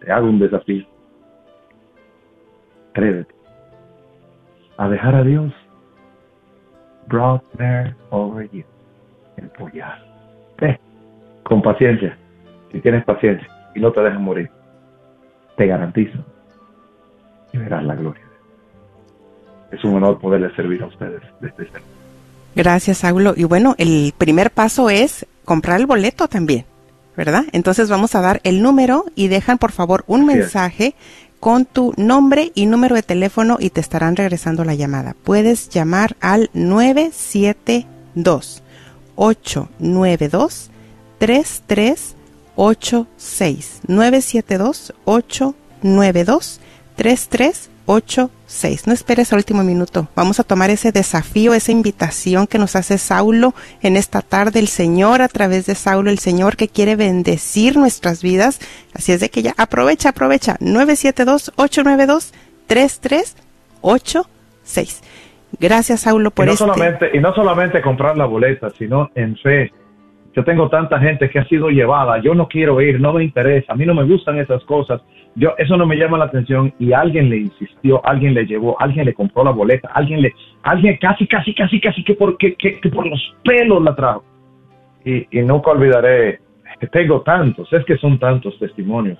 Te hago un desafío. Créete a dejar a Dios brought there over you. Empollar. Ve, con paciencia. Si tienes paciencia y no te dejas morir, te garantizo que verás la gloria. Es un honor poderles servir a ustedes desde este Gracias, Saulo. Y bueno, el primer paso es comprar el boleto también, ¿verdad? Entonces vamos a dar el número y dejan por favor un mensaje con tu nombre y número de teléfono y te estarán regresando la llamada. Puedes llamar al 972 892 3386 972 892 3386. No esperes al último minuto. Vamos a tomar ese desafío, esa invitación que nos hace Saulo en esta tarde, el Señor a través de Saulo, el Señor que quiere bendecir nuestras vidas. Así es de que ya aprovecha, aprovecha. 972-892-3386. Gracias, Saulo, por no este. Solamente, y no solamente comprar la boleta, sino en fe. Yo tengo tanta gente que ha sido llevada. Yo no quiero ir, no me interesa. A mí no me gustan esas cosas yo eso no me llama la atención y alguien le insistió, alguien le llevó, alguien le compró la boleta, alguien le, alguien casi, casi, casi, casi que por, que, que, por los pelos la trajo. Y, y nunca olvidaré, tengo tantos, es que son tantos testimonios.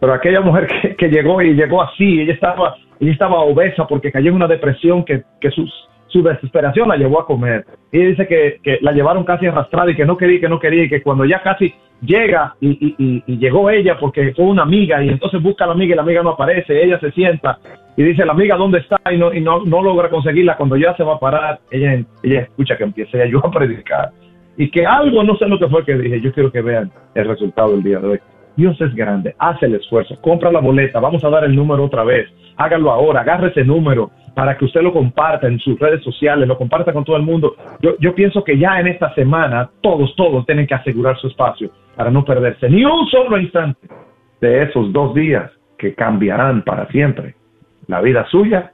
Pero aquella mujer que, que llegó y llegó así, ella estaba, ella estaba obesa porque cayó en una depresión que, que sus, su desesperación la llevó a comer. Y dice que, la llevaron casi arrastrada y que no quería, que no quería, y que cuando ya casi llega y, llegó ella porque fue una amiga y entonces busca a la amiga y la amiga no aparece, ella se sienta y dice la amiga dónde está y no, y no, no logra conseguirla, cuando ya se va a parar, ella, ella escucha que empiece yo a predicar y que algo, no sé lo que fue que dije, yo quiero que vean el resultado del día de hoy. Dios es grande, hace el esfuerzo, compra la boleta, vamos a dar el número otra vez, hágalo ahora, agarre ese número para que usted lo comparta en sus redes sociales, lo comparta con todo el mundo. Yo, pienso que ya en esta semana todos, todos tienen que asegurar su espacio para no perderse ni un solo instante de esos dos días que cambiarán para siempre la vida suya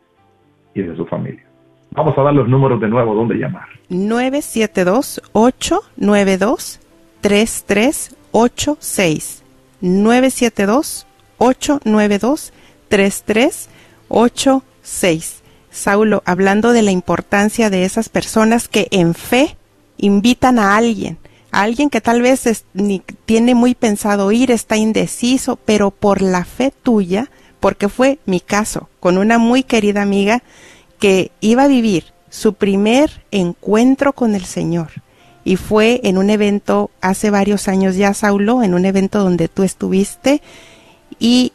y de su familia. Vamos a dar los números de nuevo donde llamar. 972-892-3386. 972-892-3386. Saulo, hablando de la importancia de esas personas que en fe invitan a alguien alguien que tal vez ni tiene muy pensado ir, está indeciso, pero por la fe tuya, porque fue mi caso, con una muy querida amiga que iba a vivir su primer encuentro con el Señor. Y fue en un evento hace varios años ya, Saulo, en un evento donde tú estuviste, y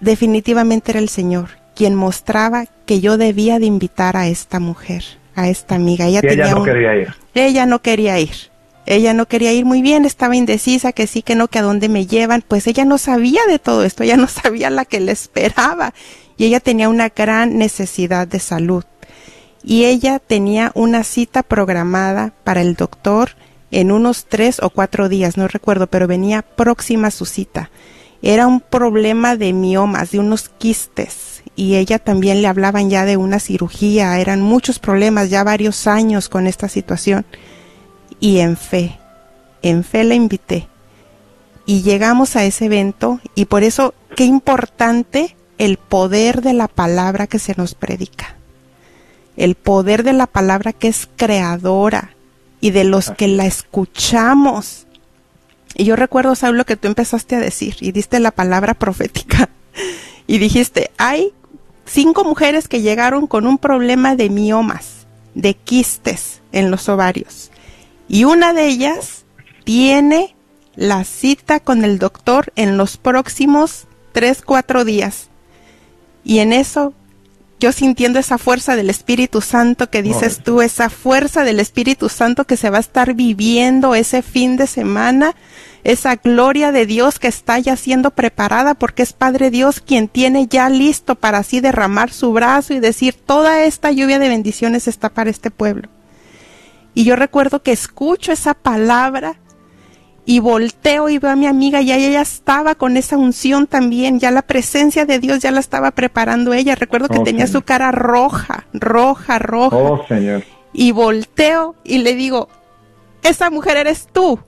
definitivamente era el Señor quien mostraba que yo debía de invitar a esta mujer, a esta amiga. Ella, ella no quería ir. Ella no quería ir ella no quería ir muy bien, estaba indecisa, que sí, que no, que a dónde me llevan. Pues ella no sabía de todo esto, ella no sabía la que le esperaba. Y ella tenía una gran necesidad de salud. Y ella tenía una cita programada para el doctor en unos tres o cuatro días, no recuerdo, pero venía próxima su cita. Era un problema de miomas, de unos quistes. Y ella también le hablaban ya de una cirugía, eran muchos problemas, ya varios años con esta situación y en fe, en fe la invité. Y llegamos a ese evento y por eso qué importante el poder de la palabra que se nos predica. El poder de la palabra que es creadora y de los que la escuchamos. Y yo recuerdo, Saulo, que tú empezaste a decir y diste la palabra profética. Y dijiste, hay cinco mujeres que llegaron con un problema de miomas, de quistes en los ovarios Y una de ellas tiene la cita con el doctor en los próximos tres, cuatro días. Y en eso, yo sintiendo esa fuerza del Espíritu Santo que dices tú, esa fuerza del Espíritu Santo que se va a estar viviendo ese fin de semana, esa gloria de Dios que está ya siendo preparada porque es Padre Dios quien tiene ya listo para así derramar su brazo y decir, toda esta lluvia de bendiciones está para este pueblo. Y yo recuerdo que escucho esa palabra y volteo y veo a mi amiga y ella ya estaba con esa unción también, ya la presencia de Dios ya la estaba preparando ella. Recuerdo que Oh, tenía Señor. su cara roja, roja, roja. Oh, Señor. Y volteo y le digo, esa mujer eres tú.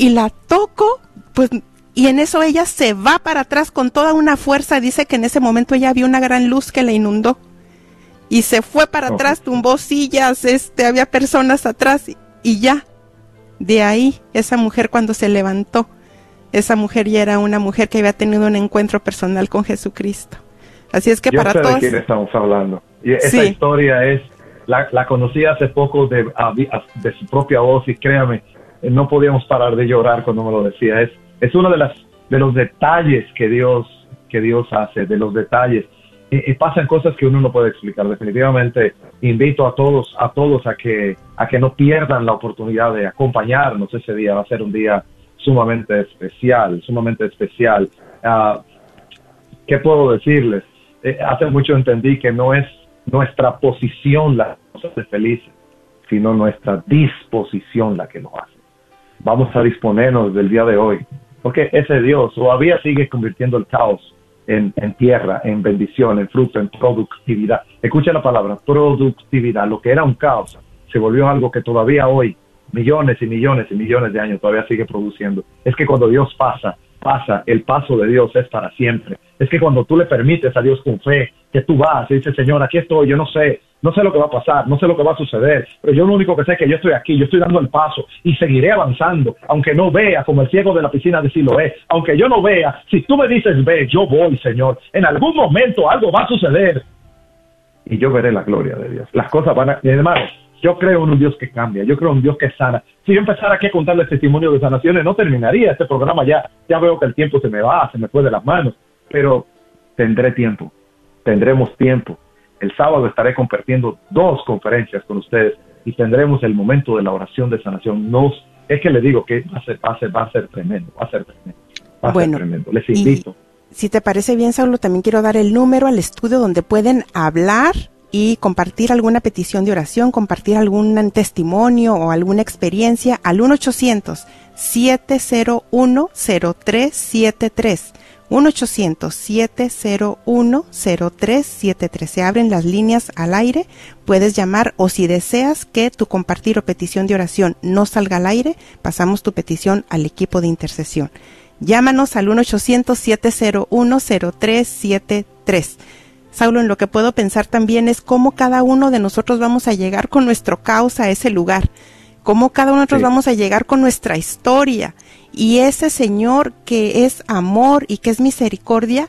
Y la toco, pues, y en eso ella se va para atrás con toda una fuerza. Dice que en ese momento ella vio una gran luz que la inundó. Y se fue para atrás, tumbó sillas, este, había personas atrás y, y ya. De ahí, esa mujer cuando se levantó, esa mujer ya era una mujer que había tenido un encuentro personal con Jesucristo. Así es que Yo para sé de todos... quién estamos hablando. Y esa Sí. historia es, la, la conocí hace poco de, de su propia voz y créame, no podíamos parar de llorar cuando me lo decía. Es, es uno de, las, de los detalles que Dios, que Dios hace, de los detalles. Y, y pasan cosas que uno no puede explicar. Definitivamente invito a todos, a todos a que, a que no pierdan la oportunidad de acompañarnos ese día. Va a ser un día sumamente especial, sumamente especial. Ah, ¿qué puedo decirles? Eh, hace mucho entendí que no es nuestra posición la que nos hace felices, sino nuestra disposición la que nos hace. Vamos a disponernos del día de hoy, porque ese Dios todavía sigue convirtiendo el caos en, tierra, en bendición, en fruto, en productividad. Escucha la palabra, productividad. Lo que era un caos se volvió algo que todavía hoy, millones y millones y millones de años, todavía sigue produciendo. Es que cuando Dios pasa, pasa, el paso de Dios es para siempre. Es que cuando tú le permites a Dios con fe, que tú vas y dices, Señor, aquí estoy, yo no sé, no sé lo que va a pasar, no sé lo que va a suceder, pero yo lo único que sé es que yo estoy aquí, yo estoy dando el paso y seguiré avanzando, aunque no vea como el ciego de la piscina de Siloé, aunque yo no vea, si tú me dices, ve, yo voy, Señor, en algún momento algo va a suceder y yo veré la gloria de Dios. Las cosas van a, hermano, yo creo en un Dios que cambia, yo creo en un Dios que sana. Si yo empezara aquí a contarles testimonio de sanaciones, no terminaría este programa ya. Ya veo que el tiempo se me va, se me fue de las manos, pero tendré tiempo, tendremos tiempo. El sábado estaré compartiendo dos conferencias con ustedes y tendremos el momento de la oración de sanación. No, es que le digo que va a ser, va a ser, va a ser tremendo, va a ser tremendo, va a Bueno, ser tremendo. Les y- invito. Si te parece bien, Saulo, también quiero dar el número al estudio donde pueden hablar y compartir alguna petición de oración, compartir algún testimonio o alguna experiencia al 1-800-701-0373. 1-800-701-0373. Se abren las líneas al aire, puedes llamar o si deseas que tu compartir o petición de oración no salga al aire, pasamos tu petición al equipo de intercesión. Llámanos al 1-800-701-0373. Saulo, en lo que puedo pensar también es cómo cada uno de nosotros vamos a llegar con nuestro caos a ese lugar, cómo cada uno de nosotros Sí. vamos a llegar con nuestra historia y ese Señor que es amor y que es misericordia,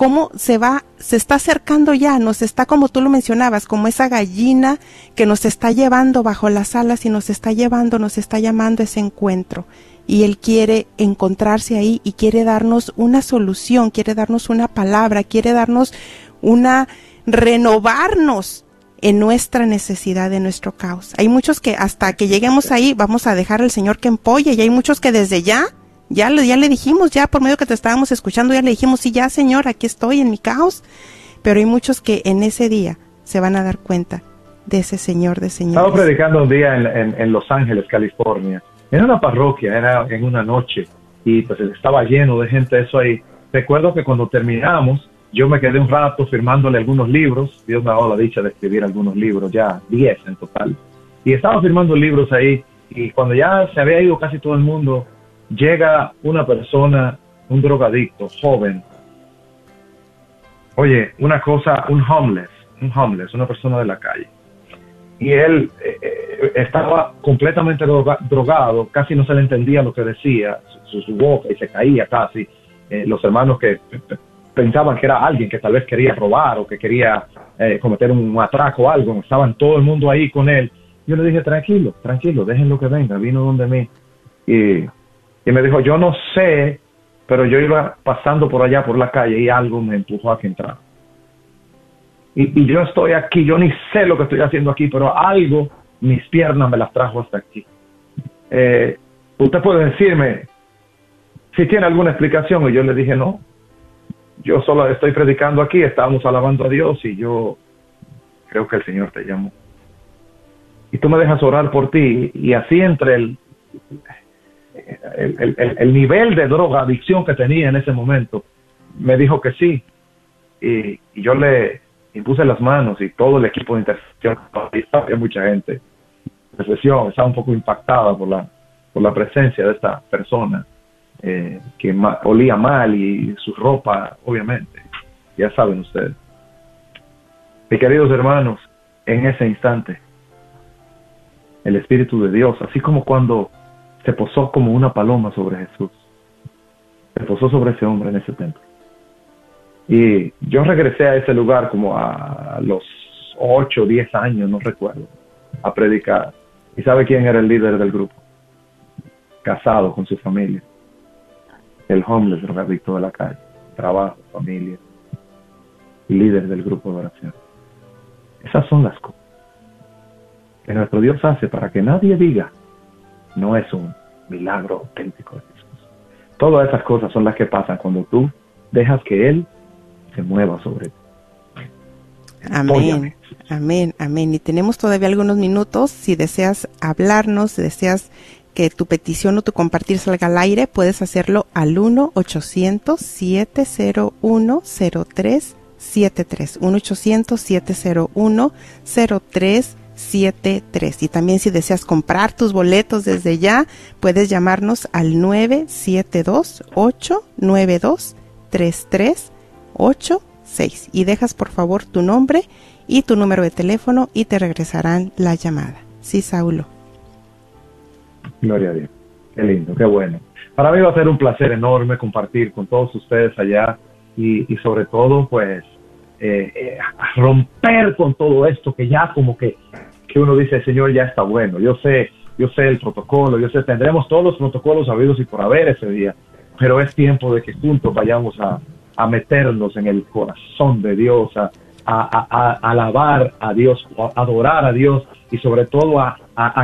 cómo se va, se está acercando ya, nos está como tú lo mencionabas, como esa gallina que nos está llevando bajo las alas y nos está llevando, nos está llamando a ese encuentro. Y Él quiere encontrarse ahí y quiere darnos una solución, quiere darnos una palabra, quiere darnos una, renovarnos en nuestra necesidad, en nuestro caos. Hay muchos que hasta que lleguemos ahí vamos a dejar al Señor que empolle y hay muchos que desde ya, ya, ya le dijimos, ya por medio que te estábamos escuchando, ya le dijimos, sí, ya Señor, aquí estoy en mi caos. Pero hay muchos que en ese día se van a dar cuenta de ese Señor de Estaba señores. predicando un día en- en Los Ángeles, California. En una parroquia, era en una noche, y pues estaba lleno de gente eso ahí. Recuerdo que cuando terminamos, yo me quedé un rato firmándole algunos libros. Dios me ha dado la dicha de escribir algunos libros, ya 10 en total. Y estaba firmando libros ahí, y cuando ya se había ido casi todo el mundo, llega una persona, un drogadicto, joven. Oye, una cosa, un homeless, un homeless, una persona de la calle y él eh, eh, estaba completamente droga- drogado, casi no se le entendía lo que decía, su, su boca y se caía casi. Eh, los hermanos que pensaban que era alguien que tal vez quería robar o que quería eh, cometer un atraco o algo, estaban todo el mundo ahí con él. Yo le dije, tranquilo, tranquilo, déjenlo que venga. Vino donde mí y, y me dijo, yo no sé, pero yo iba pasando por allá por la calle y algo me empujó a que entrara. Y, y yo estoy aquí, yo ni sé lo que estoy haciendo aquí, pero algo, mis piernas me las trajo hasta aquí. Eh, usted puede decirme si tiene alguna explicación y yo le dije no. Yo solo estoy predicando aquí, estábamos alabando a Dios y yo creo que el Señor te llamó. Y tú me dejas orar por ti y así entre el, el, el, el nivel de droga, adicción que tenía en ese momento, me dijo que sí. Y, y yo le impuse las manos y todo el equipo de intercesión, había mucha gente. La sesión estaba un poco impactada por la, por la presencia de esta persona eh, que ma olía mal y su ropa, obviamente, ya saben ustedes. Mis queridos hermanos, en ese instante, el Espíritu de Dios, así como cuando se posó como una paloma sobre Jesús, se posó sobre ese hombre en ese templo. Y yo regresé a ese lugar como a los 8 o 10 años, no recuerdo, a predicar. ¿Y sabe quién era el líder del grupo? Casado con su familia. El homeless, drogadicto de la calle. Trabajo, familia. Líder del grupo de oración. Esas son las cosas que nuestro Dios hace para que nadie diga, no es un milagro auténtico de Jesús. Todas esas cosas son las que pasan cuando tú dejas que Él se mueva sobre ti. Amén, amén, amén. Y tenemos todavía algunos minutos. Si deseas hablarnos, si deseas que tu petición o tu compartir salga al aire, puedes hacerlo al 1-800-701-0373. 1-800-701-0373. Y también si deseas comprar tus boletos desde ya, puedes llamarnos al 972-892-3386 y dejas por favor tu nombre y tu número de teléfono y te regresarán la llamada. Sí, Saulo. Gloria a Dios. Qué lindo, qué bueno. Para mí va a ser un placer enorme compartir con todos ustedes allá y, sobre todo, pues, eh, eh, romper con todo esto que ya como que, que uno dice, Señor, ya está bueno. Yo sé, yo sé el protocolo, yo sé, tendremos todos los protocolos habidos y por haber ese día, pero es tiempo de que juntos vayamos a, a meternos en el corazón de Dios, a, alabar a Dios, a adorar a Dios y sobre todo a,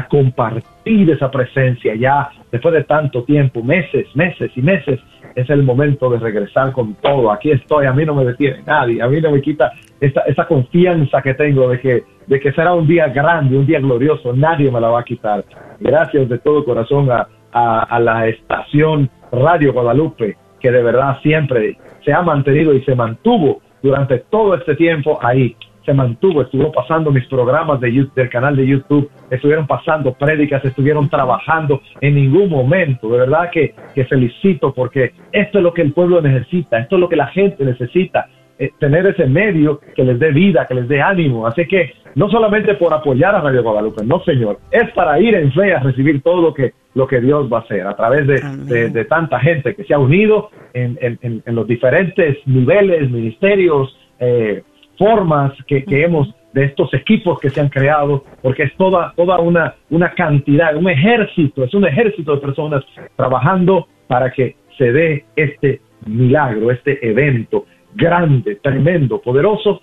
compartir esa presencia ya después de tanto tiempo, meses, meses y meses, es el momento de regresar con todo. Aquí estoy, a mí no me detiene nadie, a mí no me quita esa, esa confianza que tengo de que, de que será un día grande, un día glorioso, nadie me la va a quitar. Gracias de todo corazón a, a la estación Radio Guadalupe, que de verdad siempre se ha mantenido y se mantuvo durante todo este tiempo ahí se mantuvo, estuvo pasando mis programas de YouTube, del canal de YouTube, estuvieron pasando prédicas, estuvieron trabajando en ningún momento. De verdad que, que felicito porque esto es lo que el pueblo necesita, esto es lo que la gente necesita, eh, tener ese medio que les dé vida, que les dé ánimo. Así que no solamente por apoyar a Radio Guadalupe, no señor, es para ir en fe a recibir todo lo que, lo que Dios va a hacer a través de, de, de tanta gente que se ha unido en, en, en los diferentes niveles, ministerios, eh, formas que, que hemos de estos equipos que se han creado, porque es toda, toda una, una cantidad, un ejército, es un ejército de personas trabajando para que se dé este milagro, este evento grande, tremendo, poderoso,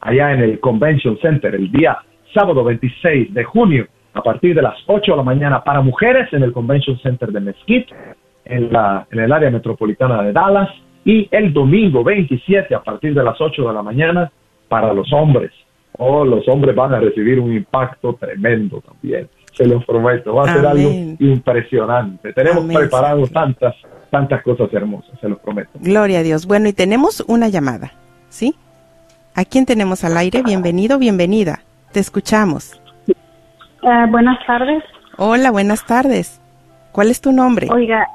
allá en el Convention Center, el día sábado 26 de junio, a partir de las 8 de la mañana para mujeres en el Convention Center de Mesquite, en, la, en el área metropolitana de Dallas, y el domingo 27 a partir de las 8 de la mañana para los hombres. Oh, los hombres van a recibir un impacto tremendo también. Se los prometo, va a ser algo impresionante. Tenemos Amén, preparado Señor. tantas, tantas cosas hermosas, se los prometo. Gloria a Dios. Bueno, y tenemos una llamada, ¿sí? ¿A quién tenemos al aire? Bienvenido, bienvenida. Te escuchamos. Eh, buenas tardes. Hola, buenas tardes. ¿Cuál es tu nombre? Oiga,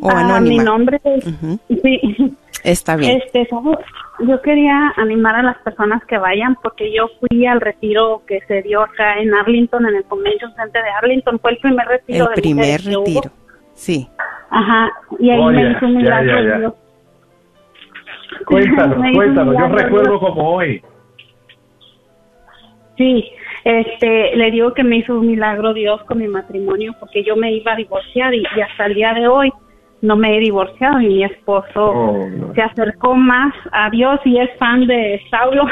o ah, mi nombre es... Sí, Está bien. este, yo quería animar a las personas que vayan porque yo fui al retiro que se dio acá en Arlington, en el Convention Center de Arlington. Fue el primer retiro El de primer retiro. Sí. Ajá, y ahí Oh, me ya, hizo un milagro. ya, ya. Cuéntanos, cuéntanos, yo recuerdo como hoy. Sí, este, le digo que me hizo un milagro Dios con mi matrimonio porque yo me iba a divorciar y, hasta el día de hoy no me he divorciado y mi esposo oh, se acercó más a Dios y es fan de Saulo.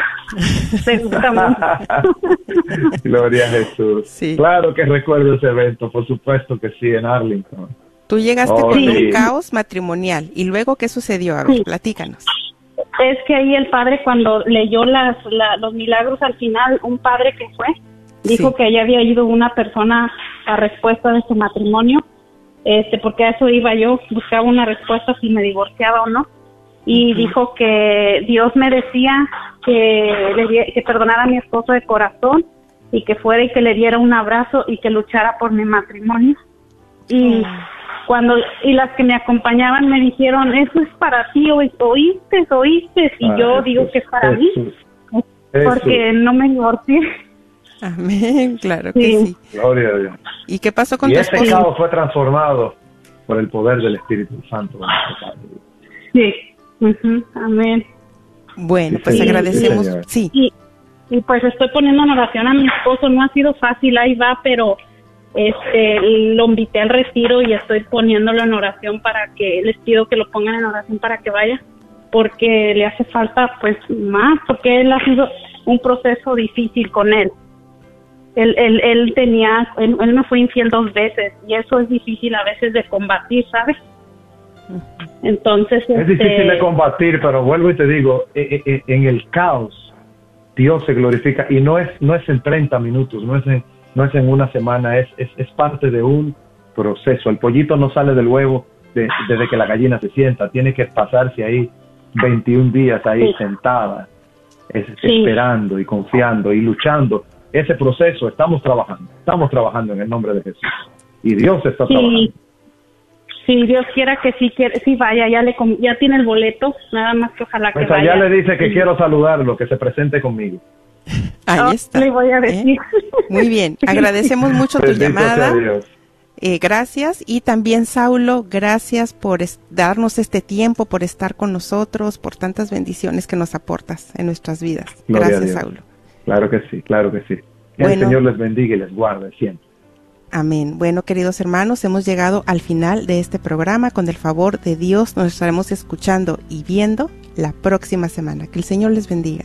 se gusta mucho. Gloria a Jesús. Claro que recuerdo ese evento, por supuesto que sí, en Arlington. Tú llegaste oh, con un caos matrimonial y luego ¿qué sucedió? A ver, platícanos es que ahí el padre cuando leyó las, los milagros al final, un padre que fue, dijo que ya había ido una persona a respuesta de su matrimonio, este, porque a eso iba yo, buscaba una respuesta si me divorciaba o no, y dijo que Dios me decía que, le, que perdonara a mi esposo de corazón y que fuera y que le diera un abrazo y que luchara por mi matrimonio. Y oh cuando y las que me acompañaban me dijeron eso es para ti oíste oíste y yo ah, digo que es para mí porque no me divorcié amén claro que sí. gloria a Dios. Y qué pasó con y tu este esposo? fue transformado por el poder del Espíritu Santo. Sí amén. Bueno pues agradecemos sí, Y, y pues estoy poniendo en oración a mi esposo no ha sido fácil ahí va pero este lo invité al retiro y estoy poniéndolo en oración para que les pido que lo pongan en oración para que vaya porque le hace falta pues más porque él ha sido un proceso difícil con él. Él, él, él tenía él, me fue infiel dos veces y eso es difícil a veces de combatir sabes entonces es difícil de este, combatir pero vuelvo y te digo e, e, e, en el caos Dios se glorifica y no es no es en 30 minutos no es en no es en una semana, es, es, es parte de un proceso. El pollito no sale del huevo desde que la gallina se sienta, tiene que pasarse ahí 21 días ahí sentada, esperando y confiando y luchando. Ese proceso estamos trabajando, estamos trabajando en el nombre de Jesús. Y Dios está trabajando. Si Dios quiera que sí, quiere, sí vaya, ya, le, ya tiene el boleto, nada más que ojalá que pues Ya le dice que quiero saludarlo, que se presente conmigo. Ahí está. ¿Eh? Muy bien, agradecemos mucho tu llamada. Eh, gracias y también Saulo, gracias por darnos este tiempo, por estar con nosotros, por tantas bendiciones que nos aportas en nuestras vidas. gracias, Saulo. Claro que sí, claro que sí. el Señor les bendiga y les guarde siempre. Amén. Bueno, queridos hermanos, hemos llegado al final de este programa. Con el favor de Dios nos estaremos escuchando y viendo la próxima semana. Que el Señor les bendiga.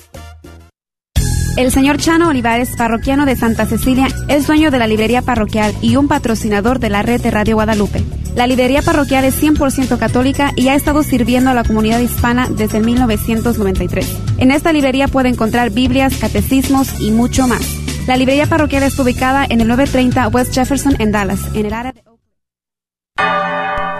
El señor Chano Olivares, parroquiano de Santa Cecilia, es dueño de la librería parroquial y un patrocinador de la red de Radio Guadalupe. La librería parroquial es 100% católica y ha estado sirviendo a la comunidad hispana desde 1993. En esta librería puede encontrar Biblias, catecismos y mucho más. La librería parroquial está ubicada en el 930 West Jefferson en Dallas, en el área de